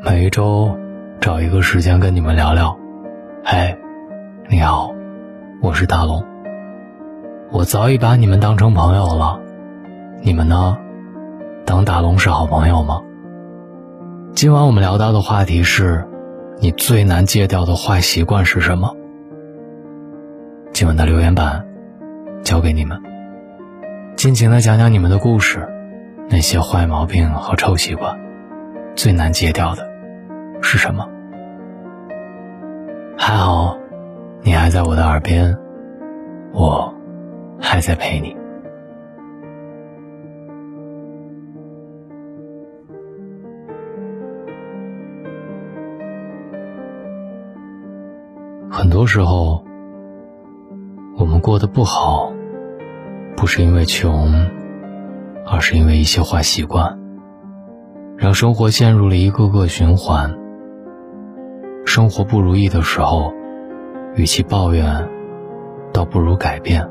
每一周找一个时间跟你们聊聊。嘿，你好，我是大龙。我早已把你们当成朋友了，你们呢？当大龙是好朋友吗？今晚我们聊到的话题是：你最难戒掉的坏习惯是什么？今晚的留言板交给你们，尽情的讲讲你们的故事，那些坏毛病和臭习惯，最难戒掉的是什么？还好，你还在我的耳边，我还在陪你。很多时候，我们过得不好，不是因为穷，而是因为一些坏习惯，让生活陷入了一个个循环。生活不如意的时候，与其抱怨，倒不如改变。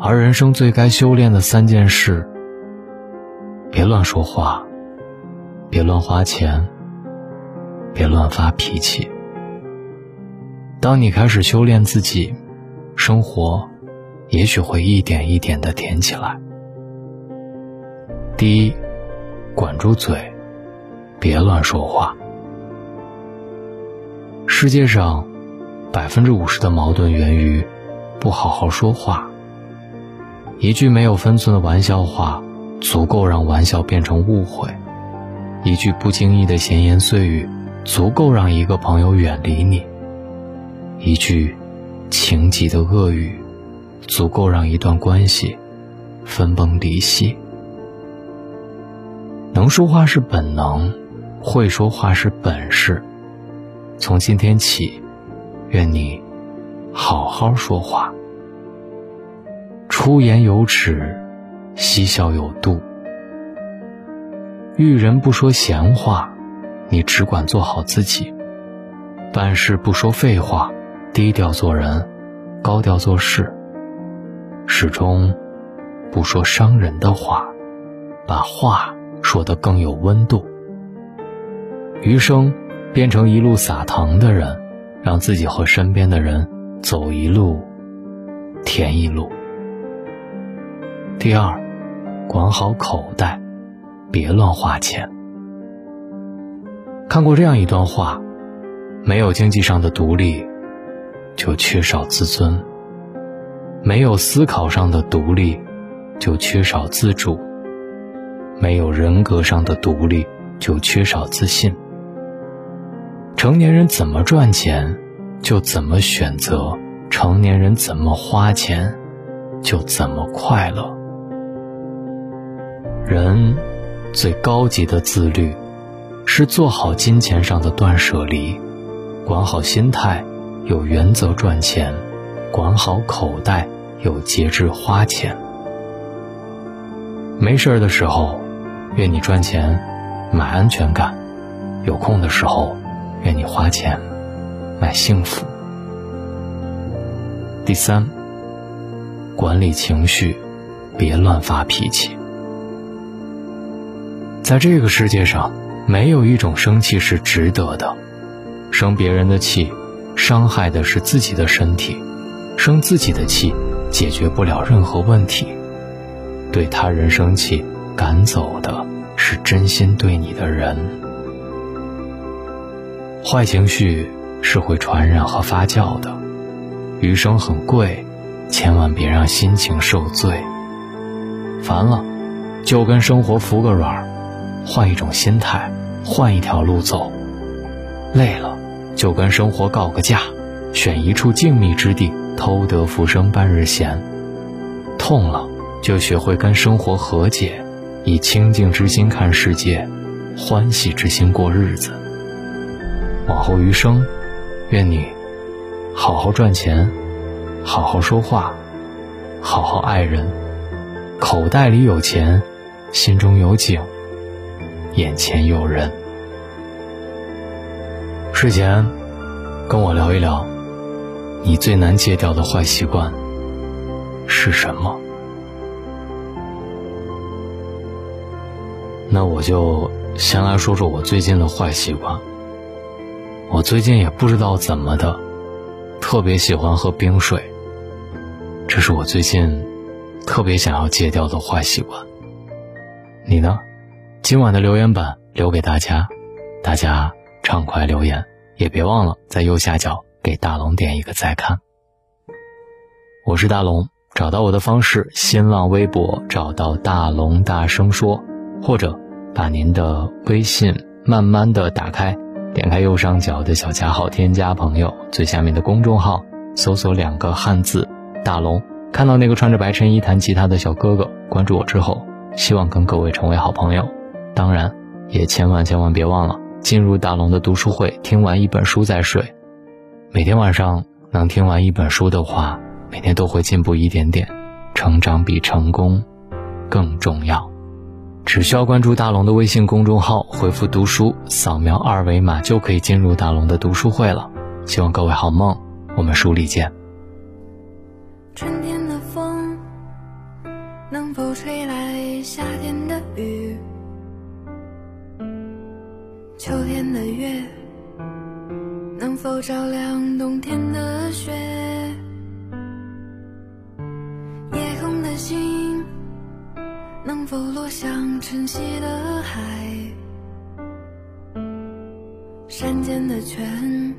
而人生最该修炼的三件事：别乱说话，别乱花钱，别乱发脾气。当你开始修炼自己，生活也许会一点一点的甜起来。第一，管住嘴，别乱说话。世界上，百分之五十的矛盾源于不好好说话。一句没有分寸的玩笑话，足够让玩笑变成误会；一句不经意的闲言碎语，足够让一个朋友远离你。一句情急的恶语，足够让一段关系分崩离析。能说话是本能，会说话是本事。从今天起，愿你好好说话，出言有尺，嬉笑有度。遇人不说闲话，你只管做好自己；办事不说废话。低调做人，高调做事。始终不说伤人的话，把话说得更有温度。余生变成一路撒糖的人，让自己和身边的人走一路甜一路。第二，管好口袋，别乱花钱。看过这样一段话：没有经济上的独立。就缺少自尊，没有思考上的独立，就缺少自主；没有人格上的独立，就缺少自信。成年人怎么赚钱，就怎么选择；成年人怎么花钱，就怎么快乐。人最高级的自律，是做好金钱上的断舍离，管好心态。有原则赚钱，管好口袋；有节制花钱。没事儿的时候，愿你赚钱买安全感；有空的时候，愿你花钱买幸福。第三，管理情绪，别乱发脾气。在这个世界上，没有一种生气是值得的，生别人的气。伤害的是自己的身体，生自己的气，解决不了任何问题。对他人生气，赶走的是真心对你的人。坏情绪是会传染和发酵的，余生很贵，千万别让心情受罪。烦了，就跟生活服个软，换一种心态，换一条路走。累了。就跟生活告个假，选一处静谧之地，偷得浮生半日闲。痛了，就学会跟生活和解，以清净之心看世界，欢喜之心过日子。往后余生，愿你好好赚钱，好好说话，好好爱人，口袋里有钱，心中有景，眼前有人。睡前，跟我聊一聊，你最难戒掉的坏习惯是什么？那我就先来说说我最近的坏习惯。我最近也不知道怎么的，特别喜欢喝冰水。这是我最近特别想要戒掉的坏习惯。你呢？今晚的留言板留给大家，大家畅快留言，也别忘了在右下角给大龙点一个再看。我是大龙，找到我的方式：新浪微博找到大龙大声说，或者把您的微信慢慢的打开，点开右上角的小加号，添加朋友，最下面的公众号搜索两个汉字“大龙”，看到那个穿着白衬衣弹吉他的小哥哥，关注我之后，希望跟各位成为好朋友。当然，也千万千万别忘了进入大龙的读书会，听完一本书再睡。每天晚上能听完一本书的话。每天都会进步一点点，成长比成功更重要。只需要关注大龙的微信公众号，回复“读书”，扫描二维码就可以进入大龙的读书会了。希望各位好梦，我们书里见。春天的风能否吹来夏天的雨？秋天的月能否照亮冬天的雪？否落向晨曦的海？山间的泉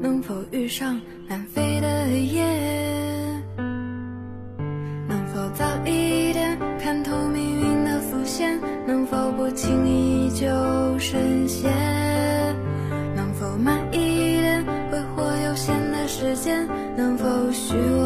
能否遇上南飞的雁？能否早一点看透命运的伏线？能否不轻易就深陷？能否慢一点挥霍有限的时间？能否许我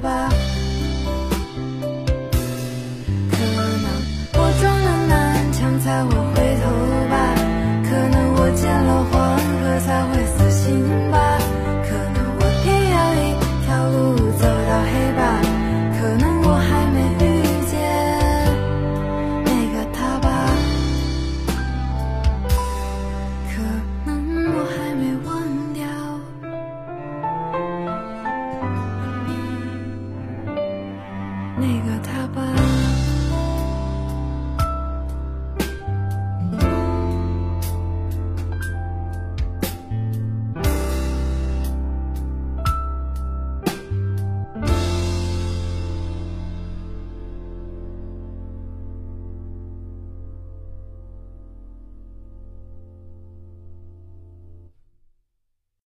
bye.